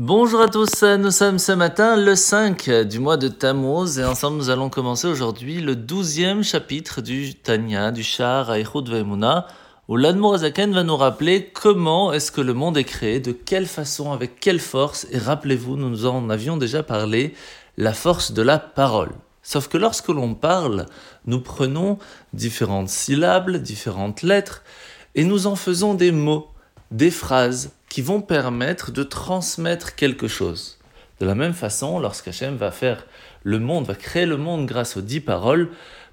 Bonjour à tous, nous sommes ce matin le 5 du mois de Tammuz et ensemble nous allons commencer aujourd'hui le 12e chapitre du Tanya, du Shah Aichud Vaimuna, où l'Admorazaken va nous rappeler comment est-ce que le monde est créé, de quelle façon, avec quelle force, et rappelez-vous, nous en avions déjà parlé, la force de la parole. Sauf que lorsque l'on parle, nous prenons différentes syllabes, différentes lettres, et nous en faisons des mots, des phrases, qui vont permettre de transmettre quelque chose. De la même façon, lorsqu'Hachem va faire le monde, va créer le monde grâce aux dix paroles,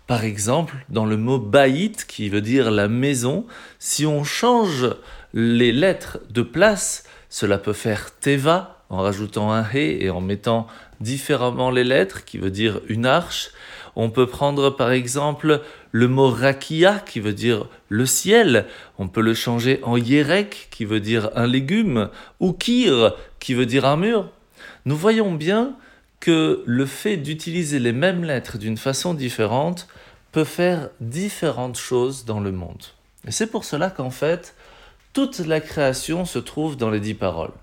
par exemple, dans le mot baït, qui veut dire la maison, si on change les lettres de place, cela peut faire teva, en rajoutant un he et en mettant différemment les lettres, qui veut dire une arche. On peut prendre par exemple le mot rakia qui veut dire le ciel. On peut le changer en yerek qui veut dire un légume ou kir qui veut dire un mur. Nous voyons bien que le fait d'utiliser les mêmes lettres d'une façon différente peut faire différentes choses dans le monde. Et c'est pour cela qu'en fait, toute la création se trouve dans les dix paroles.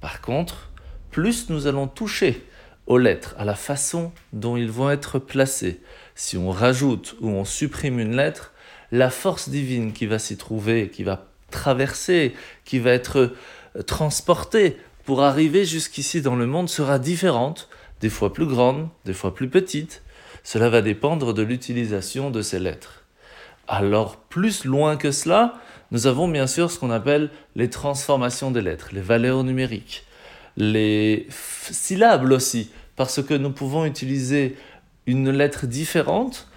Par contre, plus nous allons toucher aux lettres, à la façon dont ils vont être placés. Si on rajoute ou on supprime une lettre, la force divine qui va s'y trouver, qui va traverser, qui va être euh, transportée pour arriver jusqu'ici dans le monde sera différente, des fois plus grande, des fois plus petite. Cela va dépendre de l'utilisation de ces lettres. Alors, plus loin que cela, nous avons bien sûr ce qu'on appelle les transformations des lettres, les valeurs numériques les syllabes aussi, parce que nous pouvons utiliser une lettre différente,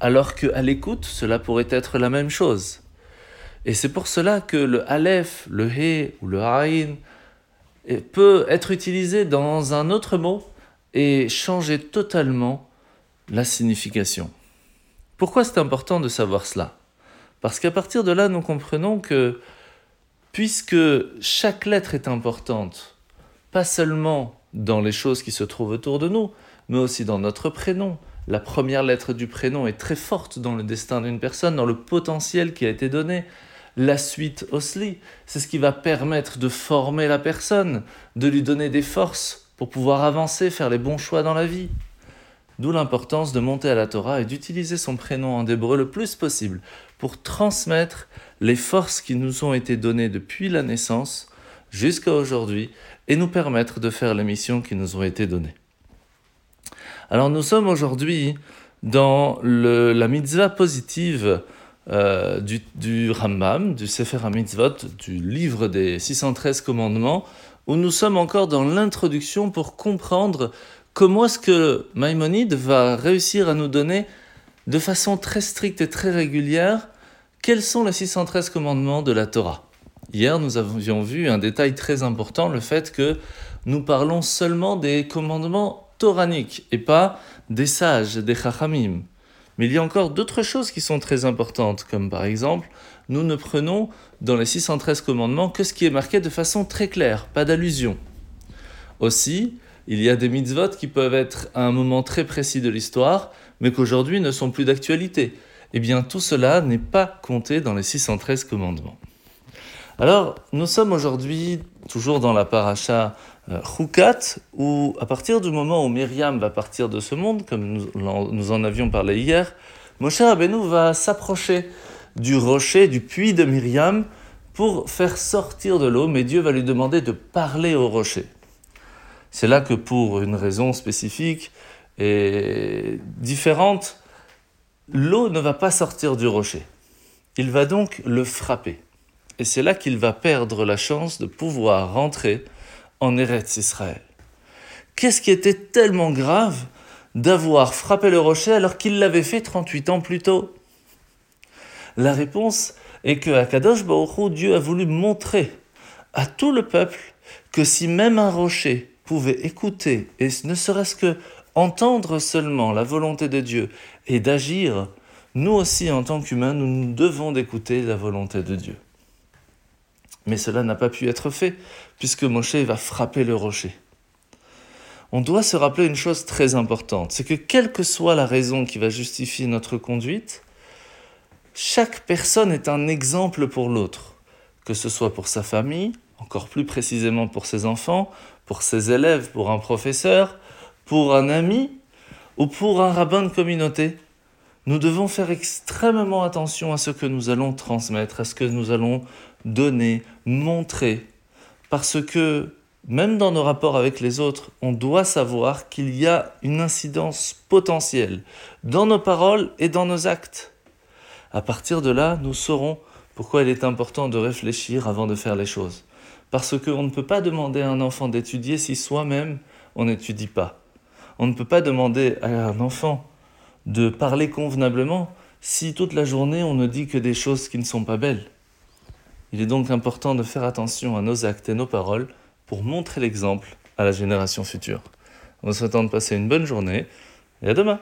alors qu'à l'écoute, cela pourrait être la même chose. Et c'est pour cela que le Aleph, le He ou le Haïn peut être utilisé dans un autre mot et changer totalement la signification. Pourquoi c'est important de savoir cela? Parce qu'à partir de là, nous comprenons que puisque chaque lettre est importante, pas seulement dans les choses qui se trouvent autour de nous, mais aussi dans notre prénom. La première lettre du prénom est très forte dans le destin d'une personne, dans le potentiel qui a été donné. La suite aussi, c'est ce qui va permettre de former la personne, de lui donner des forces pour pouvoir avancer, faire les bons choix dans la vie. D'où l'importance de monter à la Torah et d'utiliser son prénom en hébreu le plus possible pour transmettre les forces qui nous ont été données depuis la naissance jusqu'à aujourd'hui et nous permettre de faire les missions qui nous ont été données. Alors nous sommes aujourd'hui dans le, la mitzvah positive euh, du, du, Rambam, du Sefer HaMitzvot, du livre des 613 commandements, où nous sommes encore dans l'introduction pour comprendre comment est-ce que Maïmonide va réussir à nous donner de façon très stricte et très régulière quels sont les 613 commandements de la Torah. Hier, nous avions vu un détail très important, le fait que nous parlons seulement des commandements et pas des sages, des chachamim. Mais il y a encore d'autres choses qui sont très importantes, comme par exemple, nous ne prenons dans les 613 commandements que ce qui est marqué de façon très claire, pas d'allusion. Aussi, il y a des mitzvot qui peuvent être à un moment très précis de l'histoire, mais qu'aujourd'hui ne sont plus d'actualité. Eh bien, tout cela n'est pas compté dans les 613 commandements. Alors, nous sommes aujourd'hui toujours dans la paracha euh, où à partir du moment où Myriam va partir de ce monde, comme nous, en avions parlé hier, Moshe Rabbeinu va s'approcher du rocher, du puits de Myriam, pour faire sortir de l'eau, mais Dieu va lui demander de parler au rocher. C'est là que pour une raison spécifique et différente, l'eau ne va pas sortir du rocher. Il va donc le frapper. Et c'est là qu'il va perdre la chance de pouvoir rentrer en Eretz Israël. Qu'est-ce qui était tellement grave d'avoir frappé le rocher alors qu'il l'avait fait 38 ans plus tôt? La réponse est que à Kadosh Baruch Dieu a voulu montrer à tout le peuple que si même un rocher pouvait écouter et ne serait-ce que entendre seulement la volonté de Dieu et d'agir, nous aussi en tant qu'humains, nous devons d'écouter la volonté de Dieu. Mais cela n'a pas pu être fait, puisque Moshe va frapper le rocher. On doit se rappeler une chose très importante, c'est que quelle que soit la raison qui va justifier notre conduite, chaque personne est un exemple pour l'autre, que ce soit pour sa famille, encore plus précisément pour ses enfants, pour ses élèves, pour un professeur, pour un ami ou pour un rabbin de communauté. Nous devons faire extrêmement attention à ce que nous allons transmettre, à ce que nous allons donner, montrer, parce que même dans nos rapports avec les autres, on doit savoir qu'il y a une incidence potentielle dans nos paroles et dans nos actes. À partir de là, nous saurons pourquoi il est important de réfléchir avant de faire les choses. Parce qu'on ne peut pas demander à un enfant d'étudier si soi-même on n'étudie pas. On ne peut pas demander à un enfant de parler convenablement si toute la journée on ne dit que des choses qui ne sont pas belles. Il est donc important de faire attention à nos actes et nos paroles pour montrer l'exemple à la génération future. En vous souhaitant de passer une bonne journée et à demain